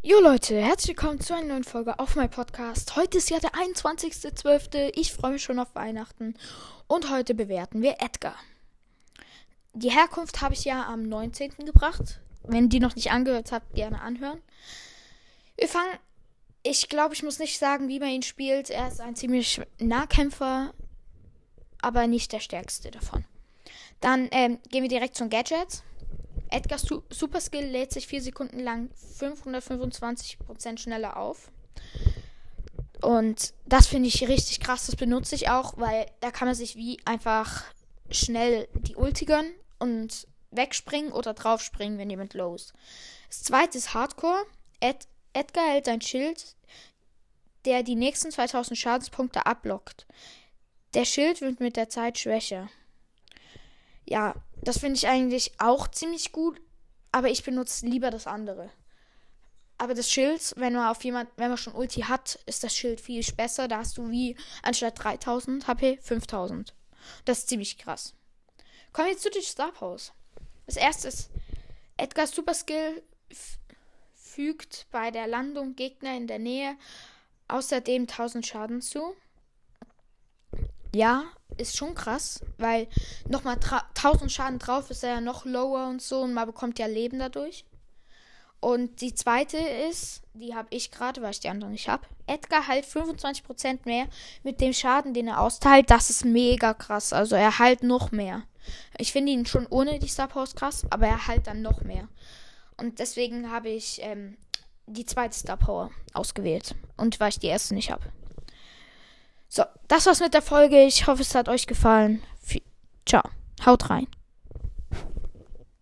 Jo Leute, herzlich willkommen zu einer neuen Folge auf meinem Podcast. Heute ist ja der 21.12. Ich freue mich schon auf Weihnachten. Und heute bewerten wir Edgar. Die Herkunft habe ich ja am 19. gebracht. Wenn die noch nicht angehört habt, gerne anhören. Wir fangen. Ich glaube, ich muss nicht sagen, wie man ihn spielt. Er ist ein ziemlich Nahkämpfer, aber nicht der stärkste davon. Dann ähm, gehen wir direkt zum Gadget. Edgars Super Skill lädt sich 4 Sekunden lang 525% schneller auf. Und das finde ich richtig krass. Das benutze ich auch, weil da kann man sich wie einfach schnell die Ulti gönnen und wegspringen oder draufspringen, wenn jemand los. Das zweite ist Hardcore. Ed Edgar hält ein Schild, der die nächsten 2000 Schadenspunkte ablockt. Der Schild wird mit der Zeit schwächer. Ja, das finde ich eigentlich auch ziemlich gut, aber ich benutze lieber das andere. Aber das Schild, wenn man auf jemand, wenn man schon Ulti hat, ist das Schild viel besser. Da hast du wie anstatt 3000 HP 5000. Das ist ziemlich krass. Kommen wir jetzt zu den Star Powers. Das erste ist Edgars Super Skill fügt bei der Landung Gegner in der Nähe außerdem 1000 Schaden zu. Ja, ist schon krass, weil nochmal 1000 Schaden drauf ist er ja noch lower und so und man bekommt ja Leben dadurch. Und die zweite ist, die habe ich gerade, weil ich die andere nicht habe. Edgar halt 25% mehr mit dem Schaden, den er austeilt. Das ist mega krass. Also er halt noch mehr. Ich finde ihn schon ohne die Star Powers krass, aber er halt dann noch mehr. Und deswegen habe ich ähm, die zweite Star Power ausgewählt. Und weil ich die erste nicht habe. So, das war's mit der Folge. Ich hoffe, es hat euch gefallen. Ciao. Haut rein.